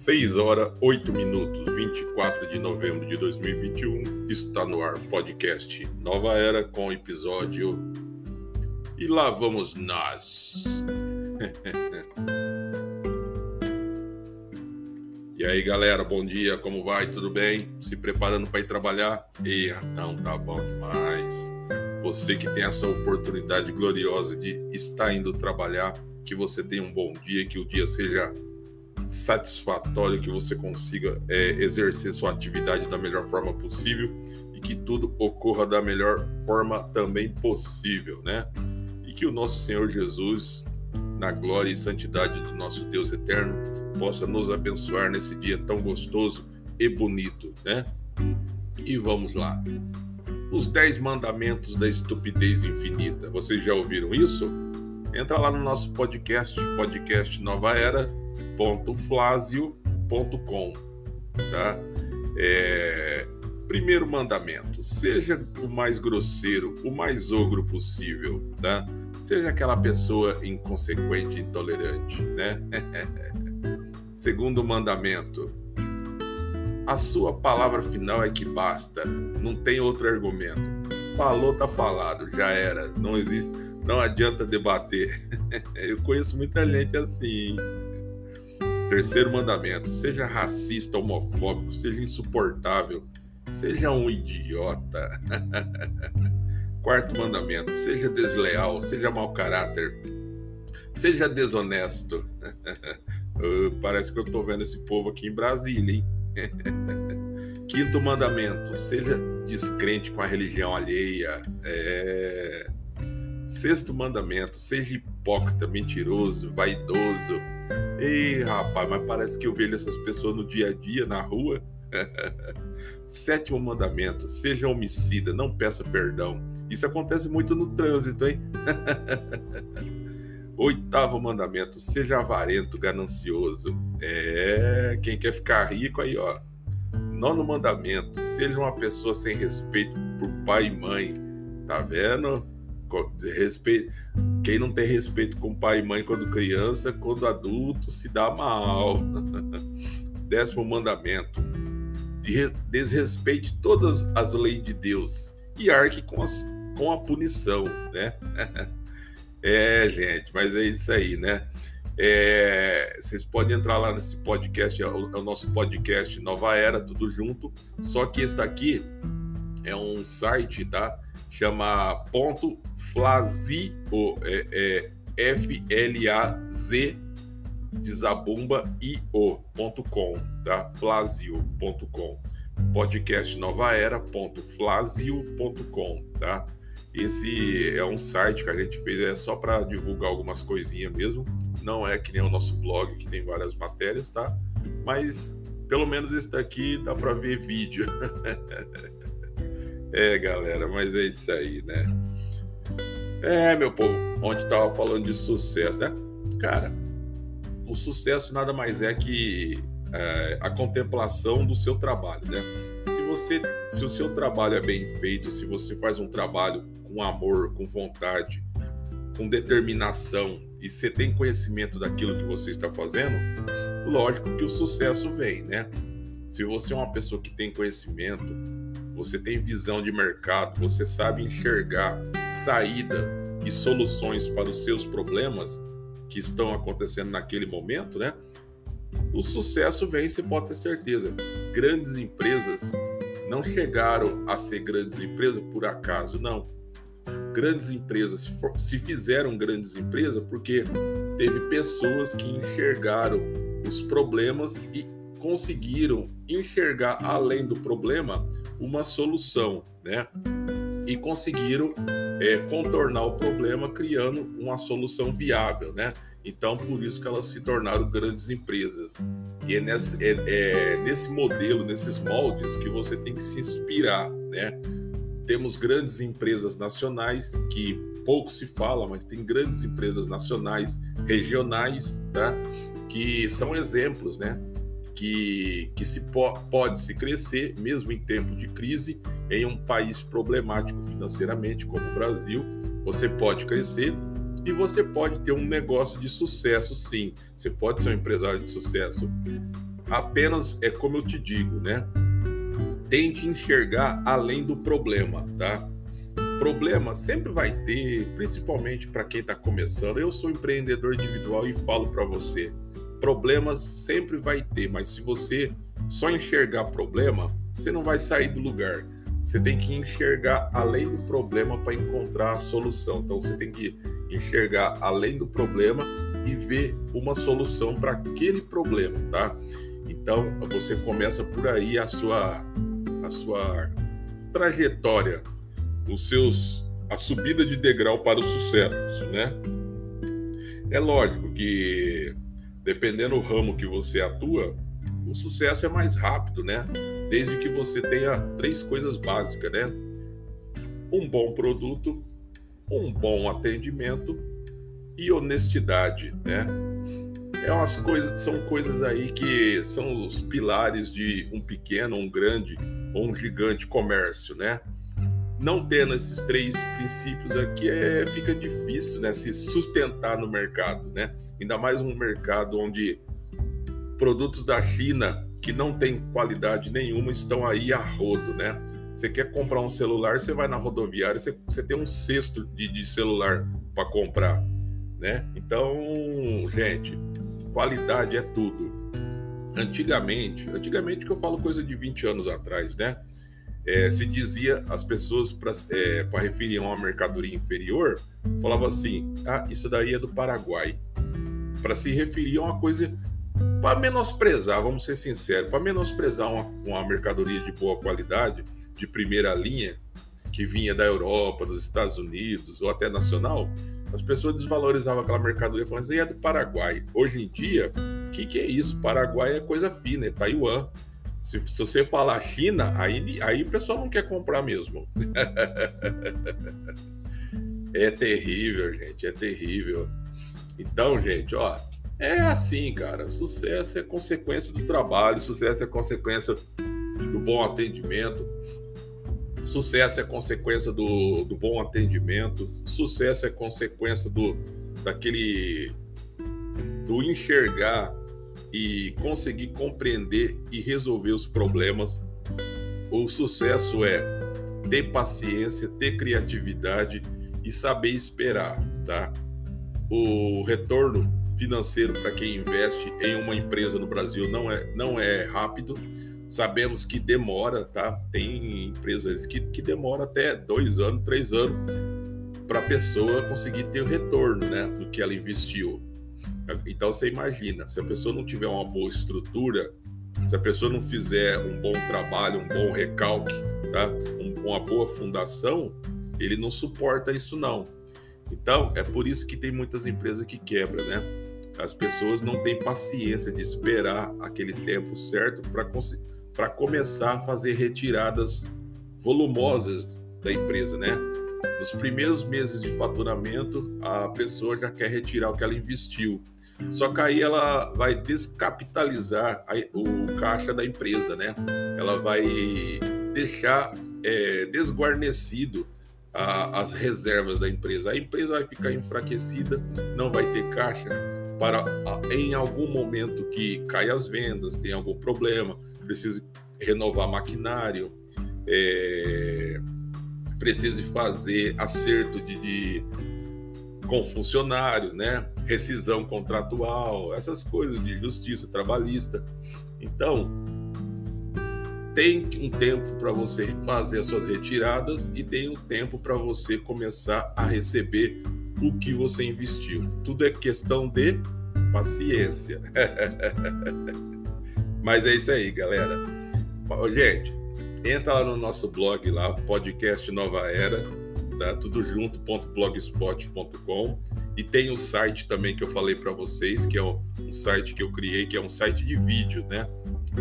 6 horas 8 minutos, 24 de novembro de 2021, está no ar podcast Nova Era com episódio E lá vamos nós. e aí galera, bom dia, como vai? Tudo bem? Se preparando para ir trabalhar? E então tá bom demais. Você que tem essa oportunidade gloriosa de estar indo trabalhar, que você tenha um bom dia, que o dia seja satisfatório, que você consiga é, exercer sua atividade da melhor forma possível e que tudo ocorra da melhor forma também possível, né? E que o nosso Senhor Jesus, na glória e santidade do nosso Deus eterno, possa nos abençoar nesse dia tão gostoso e bonito, né? E vamos lá. Os Dez Mandamentos da Estupidez Infinita. Vocês já ouviram isso? Entra lá no nosso podcast, podcast Nova Era, www.flasio.com, tá? É, primeiro mandamento: seja o mais grosseiro, o mais ogro possível, tá? Seja aquela pessoa inconsequente, intolerante, né? Segundo mandamento: a sua palavra final é que basta, não tem outro argumento. Falou, tá falado, já era, não existe, não adianta debater. Eu conheço muita gente assim. Terceiro mandamento: seja racista, homofóbico, seja insuportável, seja um idiota. Quarto mandamento: seja desleal, seja mau caráter, seja desonesto. Parece que eu estou vendo esse povo aqui em Brasília, hein? Quinto mandamento: seja descrente com a religião alheia. É... Sexto mandamento: seja hipócrita, mentiroso, vaidoso Ei, rapaz, mas parece que eu vejo essas pessoas no dia a dia, na rua. Sétimo mandamento: seja homicida, não peça perdão. Isso acontece muito no trânsito, hein? Oitavo mandamento: seja avarento, ganancioso. É, quem quer ficar rico aí, ó. Nono mandamento: seja uma pessoa sem respeito por pai e mãe. Tá vendo? Respeito. Quem não tem respeito com pai e mãe quando criança, quando adulto, se dá mal. Décimo mandamento: desrespeite todas as leis de Deus e arque com, as, com a punição, né? é, gente, mas é isso aí, né? É, vocês podem entrar lá nesse podcast, é o, é o, nosso podcast Nova Era, tudo junto. Só que esse daqui é um site, tá? Chama ponto Flazio, é, é F-L-A-Z de Zabumba io.com, tá? Flasio.com. Podcast Nova Era.flasio.com, tá? Esse é um site que a gente fez é só para divulgar algumas coisinhas mesmo. Não é que nem o nosso blog que tem várias matérias, tá? Mas pelo menos esse daqui dá para ver vídeo. É, galera, mas é isso aí, né? É, meu povo, onde tava falando de sucesso, né? Cara, o sucesso nada mais é que é, a contemplação do seu trabalho, né? Se você, se o seu trabalho é bem feito, se você faz um trabalho com amor, com vontade, com determinação e você tem conhecimento daquilo que você está fazendo, lógico que o sucesso vem, né? Se você é uma pessoa que tem conhecimento, você tem visão de mercado, você sabe enxergar saída e soluções para os seus problemas que estão acontecendo naquele momento, né? O sucesso vem, você pode ter certeza. Grandes empresas não chegaram a ser grandes empresas por acaso, não. Grandes empresas se fizeram grandes empresas porque teve pessoas que enxergaram os problemas e conseguiram enxergar além do problema uma solução, né? E conseguiram é, contornar o problema criando uma solução viável, né? Então, por isso que elas se tornaram grandes empresas. E é nesse, é, é nesse modelo, nesses moldes, que você tem que se inspirar, né? Temos grandes empresas nacionais que pouco se fala, mas tem grandes empresas nacionais, regionais, tá? Que são exemplos, né? Que, que se po pode se crescer, mesmo em tempo de crise, em um país problemático financeiramente como o Brasil, você pode crescer e você pode ter um negócio de sucesso, sim. Você pode ser um empresário de sucesso. apenas é como eu te digo, né? Tente enxergar além do problema, tá? Problema sempre vai ter, principalmente para quem está começando. Eu sou empreendedor individual e falo para você, problemas sempre vai ter, mas se você só enxergar problema, você não vai sair do lugar. Você tem que enxergar além do problema para encontrar a solução. Então você tem que enxergar além do problema e ver uma solução para aquele problema, tá? Então você começa por aí a sua a sua trajetória, os seus a subida de degrau para o sucesso, né? É lógico que dependendo do ramo que você atua, o sucesso é mais rápido, né? Desde que você tenha três coisas básicas, né? Um bom produto, um bom atendimento e honestidade, né? É umas coisas, são coisas aí que são os pilares de um pequeno, um grande ou um gigante comércio, né? Não tendo esses três princípios aqui, é, fica difícil, né? Se sustentar no mercado, né? Ainda mais um mercado onde produtos da China que não tem qualidade nenhuma estão aí a rodo, né? Você quer comprar um celular, você vai na rodoviária, você, você tem um cesto de, de celular para comprar, né? Então, gente, qualidade é tudo. Antigamente, antigamente que eu falo coisa de 20 anos atrás, né? É, se dizia as pessoas para é, referir a uma mercadoria inferior, falava assim: ah, isso daí é do Paraguai. Para se referir a uma coisa para menosprezar, vamos ser sinceros, para menosprezar uma, uma mercadoria de boa qualidade, de primeira linha, que vinha da Europa, dos Estados Unidos ou até nacional, as pessoas desvalorizavam aquela mercadoria falando assim, é do Paraguai. Hoje em dia, o que, que é isso? Paraguai é coisa fina, é Taiwan. Se, se você falar China, aí, aí o pessoal não quer comprar mesmo. é terrível, gente, é terrível. Então, gente, ó, é assim, cara. Sucesso é consequência do trabalho, sucesso é consequência do bom atendimento, sucesso é consequência do, do bom atendimento, sucesso é consequência do daquele do enxergar e conseguir compreender e resolver os problemas. O sucesso é ter paciência, ter criatividade e saber esperar, tá? O retorno financeiro para quem investe em uma empresa no Brasil não é, não é rápido. Sabemos que demora, tá? Tem empresas que, que demora até dois anos, três anos para a pessoa conseguir ter o retorno, né, do que ela investiu. Então você imagina, se a pessoa não tiver uma boa estrutura, se a pessoa não fizer um bom trabalho, um bom recalque, tá? Um, uma boa fundação, ele não suporta isso não. Então é por isso que tem muitas empresas que quebram, né? As pessoas não têm paciência de esperar aquele tempo certo para começar a fazer retiradas volumosas da empresa, né? Nos primeiros meses de faturamento, a pessoa já quer retirar o que ela investiu. Só que aí ela vai descapitalizar o caixa da empresa, né? Ela vai deixar é, desguarnecido a, as reservas da empresa. A empresa vai ficar enfraquecida, não vai ter caixa para em algum momento que cai as vendas, tem algum problema, precisa renovar maquinário, é, precise fazer acerto de, de com funcionário, né? Rescisão contratual, essas coisas de justiça trabalhista. Então, tem um tempo para você fazer as suas retiradas e tem um tempo para você começar a receber o que você investiu. Tudo é questão de paciência. Mas é isso aí, galera. Gente, entra lá no nosso blog lá, podcast Nova Era, tá? Tudo junto.blogspot.com e tem o um site também que eu falei para vocês, que é um, um site que eu criei, que é um site de vídeo, né?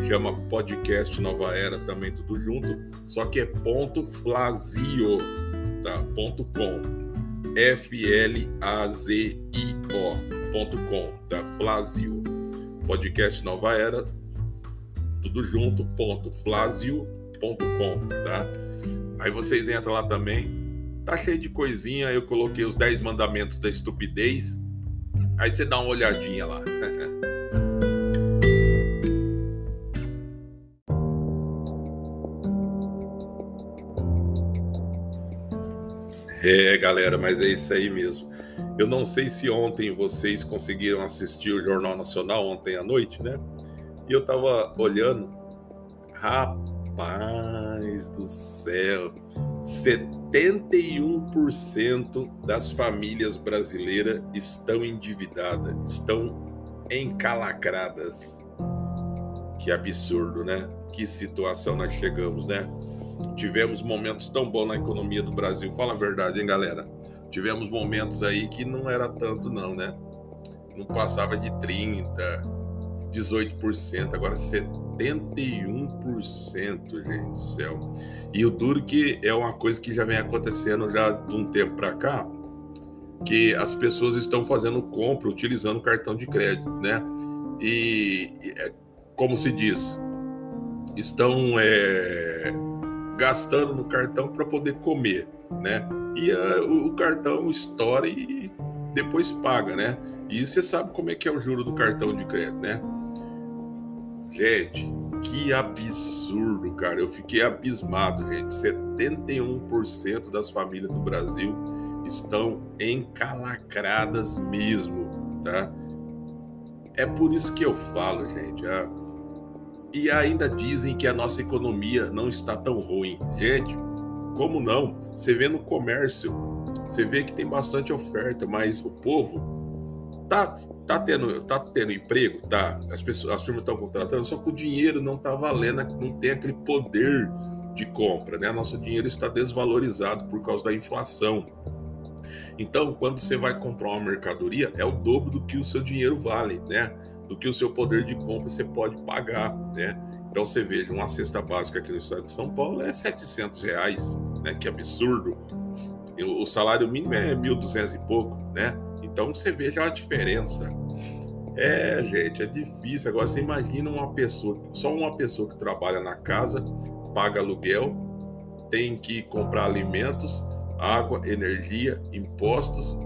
chama Podcast Nova Era, também tudo junto, só que é ponto flazio, tá? Ponto com, F-L-A-Z-I-O, ponto com, tá? Flazio, Podcast Nova Era, tudo junto, ponto flazio, ponto com, tá? Aí vocês entram lá também, Tá cheio de coisinha, eu coloquei os 10 mandamentos da estupidez. Aí você dá uma olhadinha lá. É, galera, mas é isso aí mesmo. Eu não sei se ontem vocês conseguiram assistir o Jornal Nacional, ontem à noite, né? E eu tava olhando. Rapaz do céu! 71% das famílias brasileiras estão endividadas, estão encalacradas. Que absurdo, né? Que situação nós chegamos, né? Tivemos momentos tão bons na economia do Brasil. Fala a verdade, hein, galera? Tivemos momentos aí que não era tanto, não, né? Não passava de 30%, 18%, agora 71%, gente do céu. E o duro que é uma coisa que já vem acontecendo já de um tempo para cá, que as pessoas estão fazendo compra utilizando cartão de crédito, né? E, é, como se diz, estão é, gastando no cartão para poder comer, né? E a, o cartão estoura e depois paga, né? E você sabe como é que é o juro do cartão de crédito, né? Gente, que absurdo, cara. Eu fiquei abismado, gente. 71% das famílias do Brasil estão encalacradas mesmo, tá? É por isso que eu falo, gente. Ah, e ainda dizem que a nossa economia não está tão ruim. Gente, como não? Você vê no comércio, você vê que tem bastante oferta, mas o povo tá, tá, tendo, tá tendo emprego, tá? As pessoas, as firmas estão contratando, só que o dinheiro não tá valendo, não tem aquele poder de compra, né? Nosso dinheiro está desvalorizado por causa da inflação. Então, quando você vai comprar uma mercadoria, é o dobro do que o seu dinheiro vale, né? Do que o seu poder de compra você pode pagar, né? Então você veja, uma cesta básica aqui no estado de São Paulo é 700 reais, né? Que absurdo. O salário mínimo é 1.200 e pouco, né? Então você veja a diferença. É, gente, é difícil. Agora você imagina uma pessoa, só uma pessoa que trabalha na casa, paga aluguel, tem que comprar alimentos, água, energia, impostos,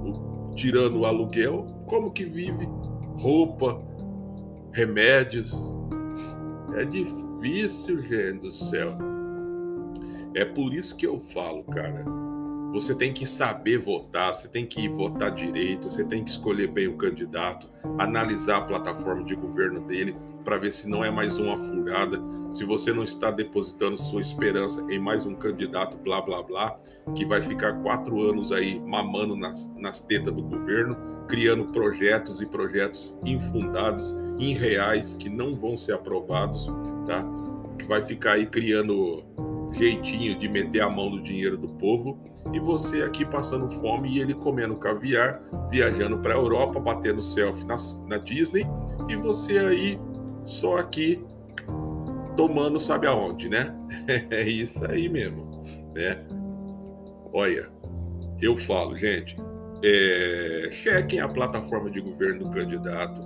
tirando o aluguel, como que vive? Roupa, remédios. É difícil, gente do céu. É por isso que eu falo, cara. Você tem que saber votar, você tem que votar direito, você tem que escolher bem o candidato, analisar a plataforma de governo dele para ver se não é mais uma furada, se você não está depositando sua esperança em mais um candidato, blá blá blá, que vai ficar quatro anos aí mamando nas, nas tetas do governo, criando projetos e projetos infundados, irreais, que não vão ser aprovados, tá? Que vai ficar aí criando jeitinho de meter a mão no dinheiro do povo e você aqui passando fome e ele comendo caviar, viajando para a Europa, batendo selfie na, na Disney e você aí só aqui tomando sabe aonde, né? É isso aí mesmo, né? Olha, eu falo, gente, é, chequem a plataforma de governo do candidato,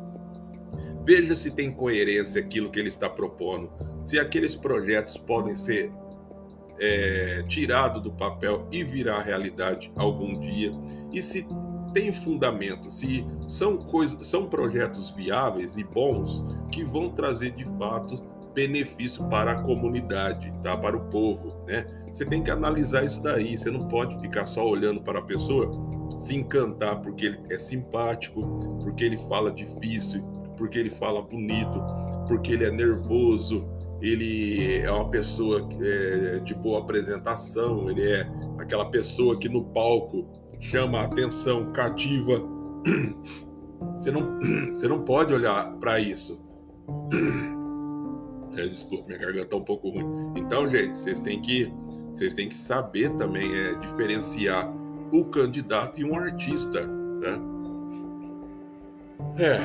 veja se tem coerência aquilo que ele está propondo, se aqueles projetos podem ser é, tirado do papel e virar realidade algum dia, e se tem fundamento, se são coisas, são projetos viáveis e bons que vão trazer de fato benefício para a comunidade, tá? Para o povo, né? Você tem que analisar isso daí. Você não pode ficar só olhando para a pessoa, se encantar porque ele é simpático, porque ele fala difícil, porque ele fala bonito, porque ele é nervoso, ele é uma pessoa é, de boa apresentação, ele é aquela pessoa que no palco chama a atenção, cativa. Você não, você não pode olhar para isso. É, desculpa, minha garganta está um pouco ruim. Então, gente, vocês têm que, vocês têm que saber também é, diferenciar o candidato e um artista. Né? É.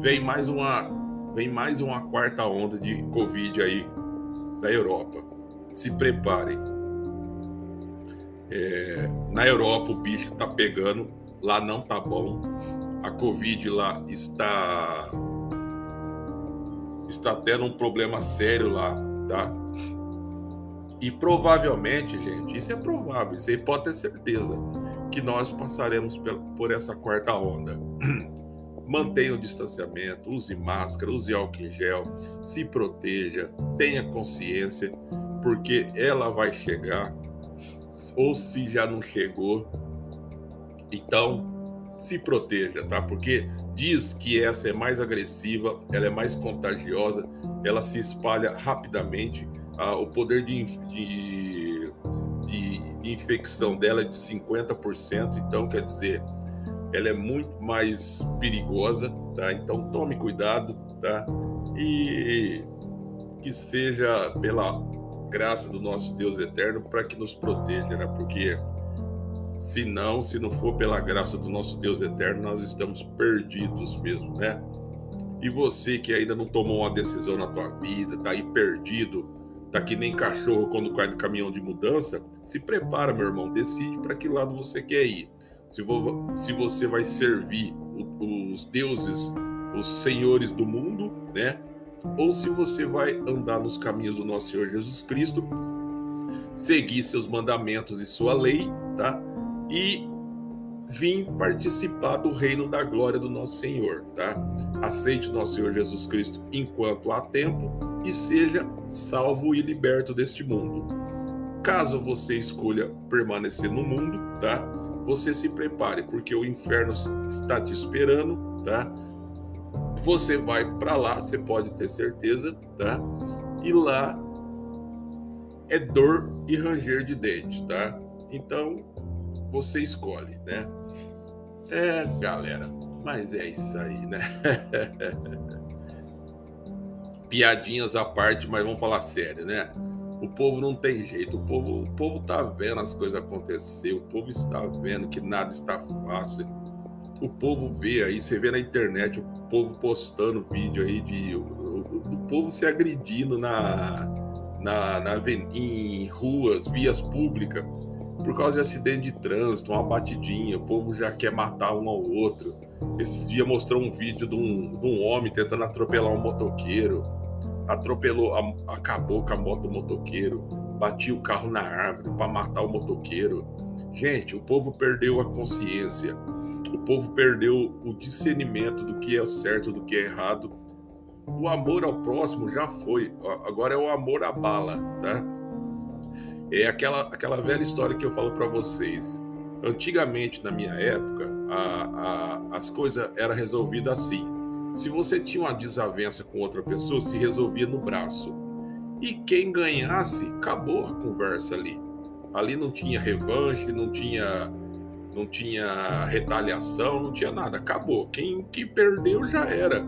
Vem mais uma vem mais uma quarta onda de Covid aí da Europa. Se preparem. É, na Europa o bicho tá pegando, lá não tá bom. A Covid lá está está tendo um problema sério lá, tá? E provavelmente, gente, isso é provável, isso aí pode ter certeza que nós passaremos por essa quarta onda. Mantenha o distanciamento, use máscara, use álcool em gel, se proteja, tenha consciência, porque ela vai chegar ou se já não chegou. Então, se proteja, tá? Porque diz que essa é mais agressiva, ela é mais contagiosa, ela se espalha rapidamente, ah, o poder de, de, de, de infecção dela é de 50%, então quer dizer, ela é muito mais perigosa, tá? Então tome cuidado, tá? E que seja pela graça do nosso Deus eterno para que nos proteja, né? Porque se não, se não for pela graça do nosso Deus eterno, nós estamos perdidos mesmo, né? E você que ainda não tomou uma decisão na tua vida, tá aí perdido, tá que nem cachorro quando cai do caminhão de mudança, se prepara, meu irmão, decide para que lado você quer ir. Se, vo se você vai servir os deuses, os senhores do mundo, né? Ou se você vai andar nos caminhos do nosso Senhor Jesus Cristo, seguir seus mandamentos e sua lei, tá? e vim participar do reino da glória do nosso Senhor, tá? Aceite nosso Senhor Jesus Cristo enquanto há tempo e seja salvo e liberto deste mundo. Caso você escolha permanecer no mundo, tá? Você se prepare, porque o inferno está te esperando, tá? Você vai para lá, você pode ter certeza, tá? E lá é dor e ranger de dente, tá? Então, você escolhe, né? É, galera, mas é isso aí, né? Piadinhas à parte, mas vamos falar sério, né? O povo não tem jeito, o povo, o povo tá vendo as coisas acontecer, o povo está vendo que nada está fácil. O povo vê aí, você vê na internet o povo postando vídeo aí de o, povo se agredindo na, na, na em ruas, vias públicas por causa de acidente de trânsito, uma batidinha, o povo já quer matar um ao outro. Esse dia mostrou um vídeo de um, de um homem tentando atropelar um motoqueiro. Atropelou, acabou com a moto do motoqueiro, batia o carro na árvore para matar o motoqueiro. Gente, o povo perdeu a consciência, o povo perdeu o discernimento do que é certo, do que é errado. O amor ao próximo já foi, agora é o amor à bala, tá? É aquela, aquela velha história que eu falo para vocês. Antigamente, na minha época, a, a, as coisas eram resolvidas assim. Se você tinha uma desavença com outra pessoa, se resolvia no braço. E quem ganhasse, acabou a conversa ali. Ali não tinha revanche, não tinha não tinha retaliação, não tinha nada. Acabou. Quem, quem perdeu já era.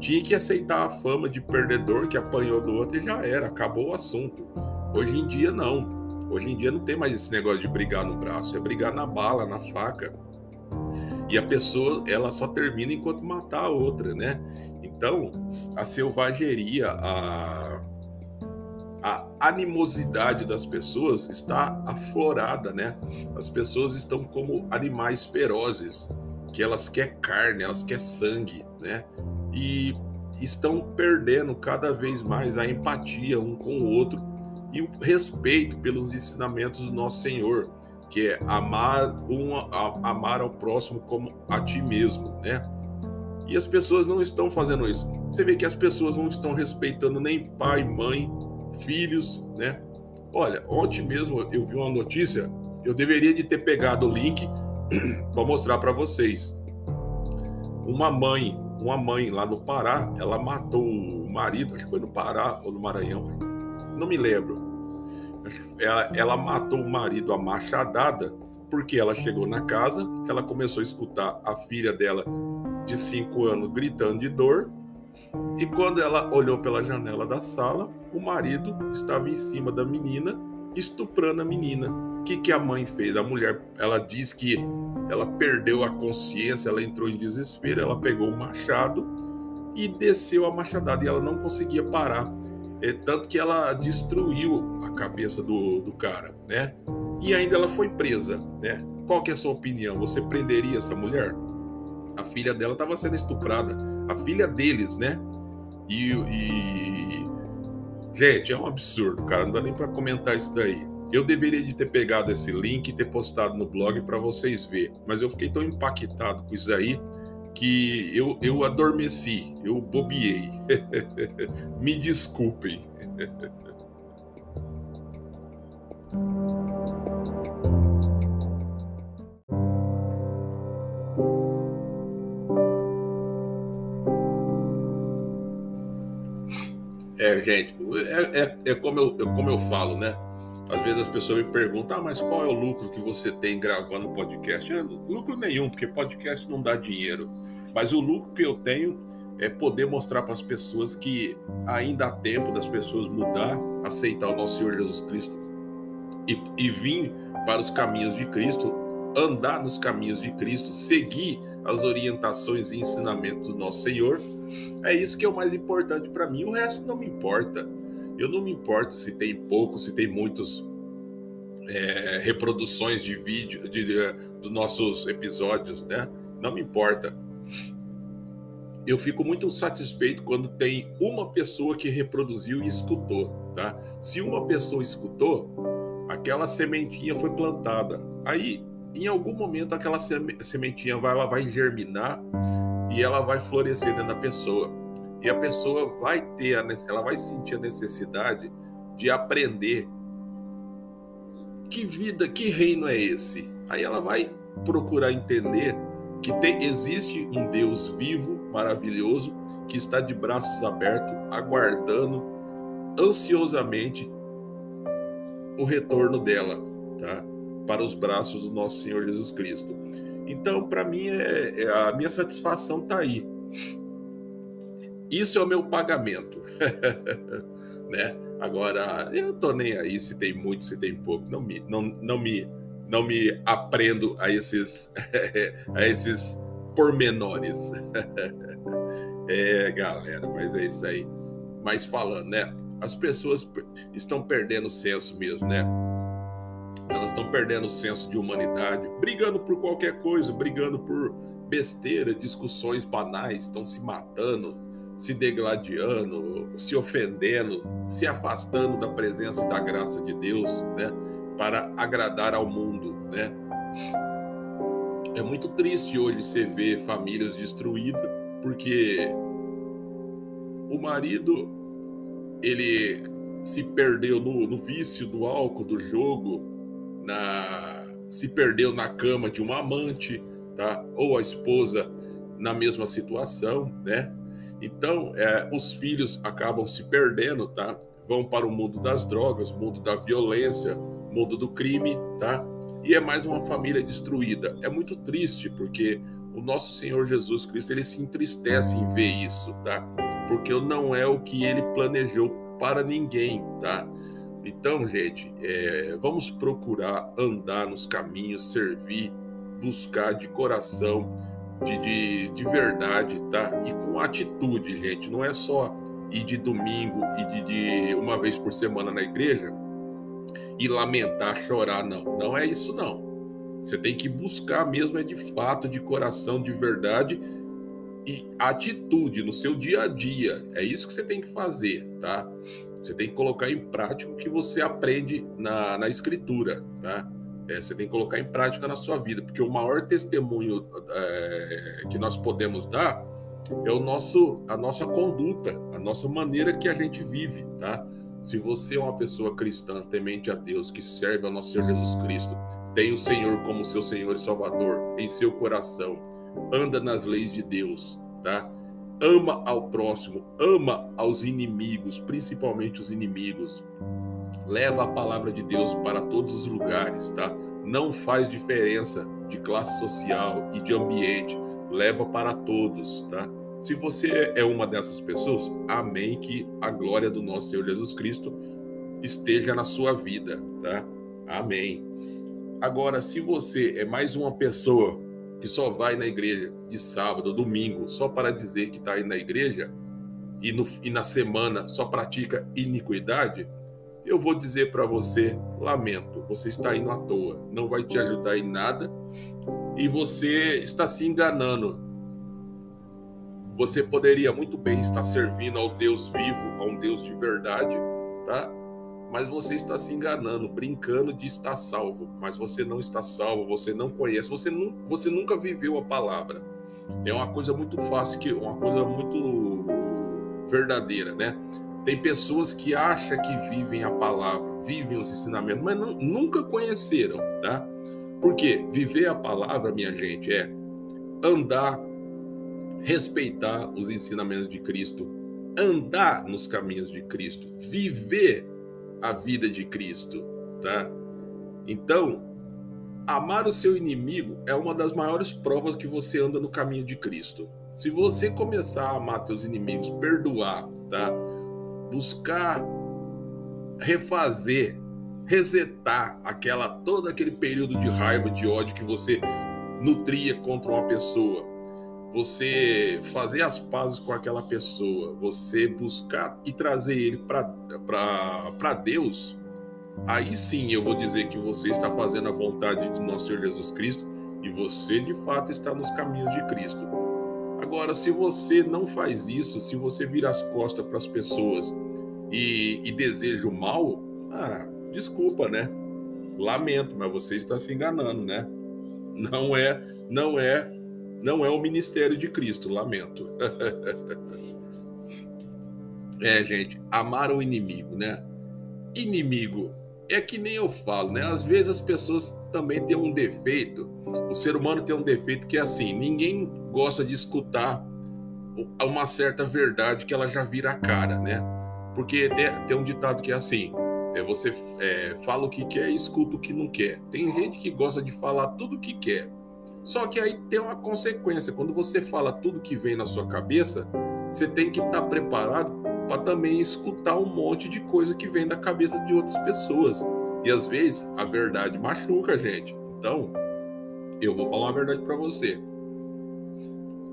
Tinha que aceitar a fama de perdedor que apanhou do outro e já era. Acabou o assunto. Hoje em dia, não. Hoje em dia não tem mais esse negócio de brigar no braço, é brigar na bala, na faca. E a pessoa, ela só termina enquanto matar a outra, né? Então, a selvageria, a, a animosidade das pessoas está aflorada, né? As pessoas estão como animais ferozes, que elas querem carne, elas querem sangue, né? E estão perdendo cada vez mais a empatia um com o outro e o respeito pelos ensinamentos do nosso Senhor, que é amar um, amar ao próximo como a ti mesmo, né? E as pessoas não estão fazendo isso. Você vê que as pessoas não estão respeitando nem pai, mãe, filhos, né? Olha, ontem mesmo eu vi uma notícia, eu deveria de ter pegado o link para mostrar para vocês. Uma mãe, uma mãe lá no Pará, ela matou o marido, acho que foi no Pará ou no Maranhão, não me lembro. Ela, ela matou o marido a machadada porque ela chegou na casa, ela começou a escutar a filha dela de 5 anos gritando de dor. E quando ela olhou pela janela da sala, o marido estava em cima da menina, estuprando a menina. O que, que a mãe fez? A mulher, ela diz que ela perdeu a consciência, ela entrou em desespero, ela pegou o machado e desceu a machadada e ela não conseguia parar. É, tanto que ela destruiu a cabeça do, do cara, né? E ainda ela foi presa, né? Qual que é a sua opinião? Você prenderia essa mulher? A filha dela estava sendo estuprada. A filha deles, né? E, e, Gente, é um absurdo, cara. Não dá nem para comentar isso daí. Eu deveria de ter pegado esse link e ter postado no blog para vocês verem. Mas eu fiquei tão impactado com isso aí que eu, eu adormeci, eu bobiei. Me desculpem. É, gente, é, é, é como, eu, é como eu falo, né? Às vezes as pessoas me perguntam, ah, mas qual é o lucro que você tem gravando podcast? Lucro nenhum, porque podcast não dá dinheiro. Mas o lucro que eu tenho é poder mostrar para as pessoas que ainda há tempo das pessoas mudar, aceitar o nosso Senhor Jesus Cristo e, e vir para os caminhos de Cristo, andar nos caminhos de Cristo, seguir as orientações e ensinamentos do nosso Senhor. É isso que é o mais importante para mim. O resto não me importa. Eu não me importo se tem pouco, se tem muitos é, reproduções de vídeo de, de, dos nossos episódios, né? Não me importa. Eu fico muito satisfeito quando tem uma pessoa que reproduziu e escutou, tá? Se uma pessoa escutou, aquela sementinha foi plantada. Aí, em algum momento, aquela sementinha vai, ela vai germinar e ela vai florescer dentro da pessoa. E a pessoa vai ter, a, ela vai sentir a necessidade de aprender que vida, que reino é esse. Aí ela vai procurar entender que tem, existe um Deus vivo, maravilhoso, que está de braços abertos, aguardando ansiosamente o retorno dela, tá? Para os braços do nosso Senhor Jesus Cristo. Então, para mim, é, é, a minha satisfação está aí. Isso é o meu pagamento. né? Agora, eu tô nem aí se tem muito, se tem pouco. Não me, não, não me, não me aprendo a esses, a esses pormenores. é, galera, mas é isso aí. Mas falando, né? As pessoas estão perdendo o senso mesmo, né? Elas estão perdendo o senso de humanidade, brigando por qualquer coisa, brigando por besteira, discussões banais, estão se matando, se degladiando, se ofendendo, se afastando da presença e da graça de Deus, né? Para agradar ao mundo, né? É muito triste hoje você ver famílias destruídas porque o marido ele se perdeu no, no vício do álcool, do jogo, na se perdeu na cama de uma amante, tá? Ou a esposa na mesma situação, né? Então, é, os filhos acabam se perdendo, tá? Vão para o mundo das drogas, mundo da violência, mundo do crime, tá? E é mais uma família destruída. É muito triste porque o nosso Senhor Jesus Cristo ele se entristece em ver isso, tá? Porque não é o que ele planejou para ninguém, tá? Então, gente, é, vamos procurar andar nos caminhos, servir, buscar de coração de, de, de verdade, tá? E com atitude, gente. Não é só ir de domingo e de, de uma vez por semana na igreja e lamentar, chorar, não. Não é isso, não. Você tem que buscar mesmo, é de fato, de coração, de verdade e atitude no seu dia a dia. É isso que você tem que fazer, tá? Você tem que colocar em prática o que você aprende na, na escritura, tá? É, você tem que colocar em prática na sua vida, porque o maior testemunho é, que nós podemos dar é o nosso, a nossa conduta, a nossa maneira que a gente vive, tá? Se você é uma pessoa cristã, temente a Deus, que serve ao nosso Senhor Jesus Cristo, tem o Senhor como seu Senhor e Salvador em seu coração, anda nas leis de Deus, tá? Ama ao próximo, ama aos inimigos, principalmente os inimigos, leva a palavra de Deus para todos os lugares, tá? Não faz diferença de classe social e de ambiente, leva para todos, tá? Se você é uma dessas pessoas, amém que a glória do nosso Senhor Jesus Cristo esteja na sua vida, tá? Amém. Agora, se você é mais uma pessoa que só vai na igreja de sábado, domingo, só para dizer que está aí na igreja e, no, e na semana só pratica iniquidade, eu vou dizer para você: lamento, você está indo à toa, não vai te ajudar em nada e você está se enganando. Você poderia muito bem estar servindo ao Deus vivo, a um Deus de verdade, tá? Mas você está se enganando, brincando de estar salvo, mas você não está salvo, você não conhece, você, você nunca viveu a palavra. É uma coisa muito fácil, que uma coisa muito verdadeira, né? Tem pessoas que acham que vivem a palavra, vivem os ensinamentos, mas não, nunca conheceram, tá? Porque viver a palavra, minha gente, é andar, respeitar os ensinamentos de Cristo, andar nos caminhos de Cristo, viver a vida de Cristo, tá? Então, amar o seu inimigo é uma das maiores provas que você anda no caminho de Cristo. Se você começar a amar seus inimigos, perdoar, tá? Buscar refazer, resetar aquela todo aquele período de raiva, de ódio que você nutria contra uma pessoa, você fazer as pazes com aquela pessoa, você buscar e trazer ele para Deus, aí sim eu vou dizer que você está fazendo a vontade de nosso Senhor Jesus Cristo e você de fato está nos caminhos de Cristo. Agora, se você não faz isso, se você vira as costas para as pessoas e, e deseja o mal, ah, desculpa, né? Lamento, mas você está se enganando, né? Não é, não é, não é o ministério de Cristo, lamento. é, gente, amar o inimigo, né? Inimigo é que nem eu falo, né? Às vezes as pessoas também têm um defeito. O ser humano tem um defeito que é assim: ninguém gosta de escutar uma certa verdade que ela já vira a cara, né? Porque tem, tem um ditado que é assim: é, você é, fala o que quer e escuta o que não quer. Tem gente que gosta de falar tudo o que quer. Só que aí tem uma consequência. Quando você fala tudo que vem na sua cabeça, você tem que estar preparado para também escutar um monte de coisa que vem da cabeça de outras pessoas. E às vezes a verdade machuca a gente. Então, eu vou falar uma verdade para você.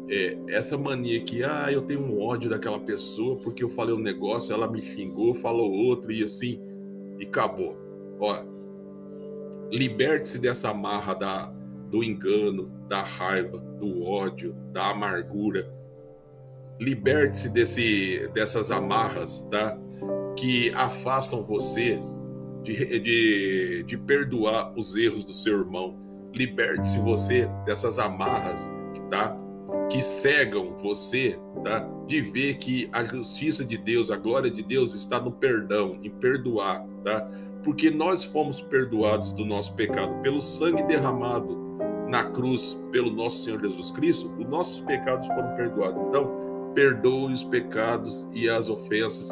É, essa mania que, ah, eu tenho um ódio daquela pessoa porque eu falei um negócio, ela me xingou, falou outro e assim e acabou. Ó, liberte-se dessa amarra da, do engano, da raiva, do ódio, da amargura. Liberte-se desse, dessas amarras, tá? Que afastam você de, de, de perdoar os erros do seu irmão. Liberte-se você dessas amarras, tá? Que cegam você, tá? De ver que a justiça de Deus, a glória de Deus está no perdão, em perdoar, tá? Porque nós fomos perdoados do nosso pecado pelo sangue derramado na cruz pelo nosso Senhor Jesus Cristo, os nossos pecados foram perdoados. Então, perdoe os pecados e as ofensas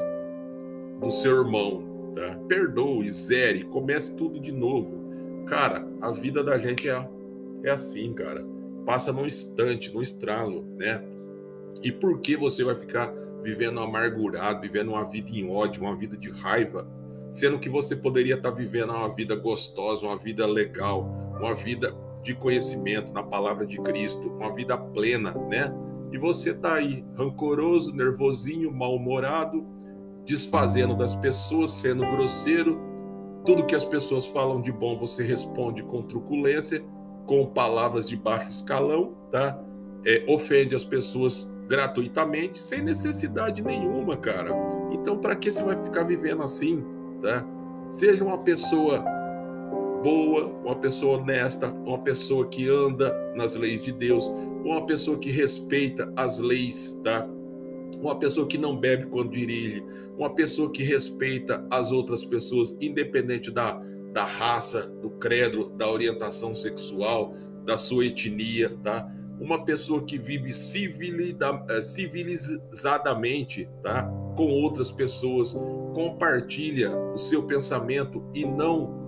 do seu irmão, tá? Perdoe, zere, comece tudo de novo. Cara, a vida da gente é, é assim, cara. Passa num instante, num estralo, né? E por que você vai ficar vivendo amargurado, vivendo uma vida em ódio, uma vida de raiva, sendo que você poderia estar vivendo uma vida gostosa, uma vida legal, uma vida de conhecimento na palavra de Cristo, uma vida plena, né? E você está aí rancoroso, nervosinho, mal-humorado, desfazendo das pessoas, sendo grosseiro. Tudo que as pessoas falam de bom você responde com truculência, com palavras de baixo escalão, tá? É, ofende as pessoas gratuitamente, sem necessidade nenhuma, cara. Então, para que você vai ficar vivendo assim, tá? Seja uma pessoa boa, uma pessoa honesta, uma pessoa que anda nas leis de Deus, uma pessoa que respeita as leis, tá? Uma pessoa que não bebe quando dirige, uma pessoa que respeita as outras pessoas, independente da, da raça, do credo, da orientação sexual, da sua etnia, tá? Uma pessoa que vive eh, civilizadamente, tá? Com outras pessoas, compartilha o seu pensamento e não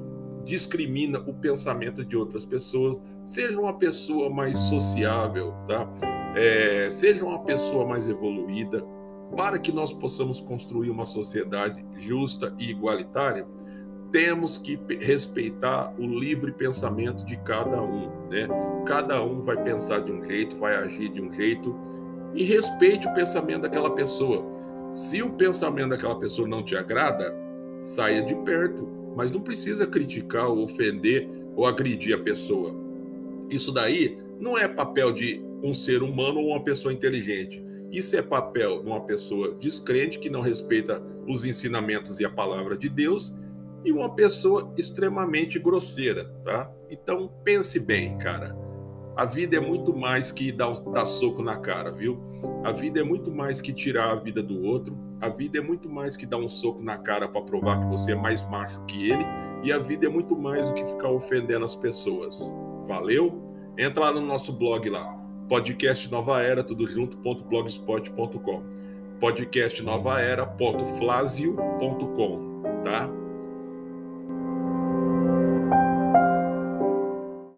discrimina o pensamento de outras pessoas, seja uma pessoa mais sociável, tá? É, seja uma pessoa mais evoluída, para que nós possamos construir uma sociedade justa e igualitária, temos que respeitar o livre pensamento de cada um, né? Cada um vai pensar de um jeito, vai agir de um jeito e respeite o pensamento daquela pessoa. Se o pensamento daquela pessoa não te agrada, saia de perto, mas não precisa criticar ou ofender ou agredir a pessoa. Isso daí não é papel de um ser humano ou uma pessoa inteligente. Isso é papel de uma pessoa descrente que não respeita os ensinamentos e a palavra de Deus e uma pessoa extremamente grosseira, tá? Então pense bem, cara. A vida é muito mais que dar, dar soco na cara, viu? A vida é muito mais que tirar a vida do outro. A vida é muito mais que dar um soco na cara para provar que você é mais macho que ele. E a vida é muito mais do que ficar ofendendo as pessoas. Valeu? Entra lá no nosso blog lá, podcast Nova Era, tudo junto.blogspot.com. podcastnovaera.flasio.com, tá?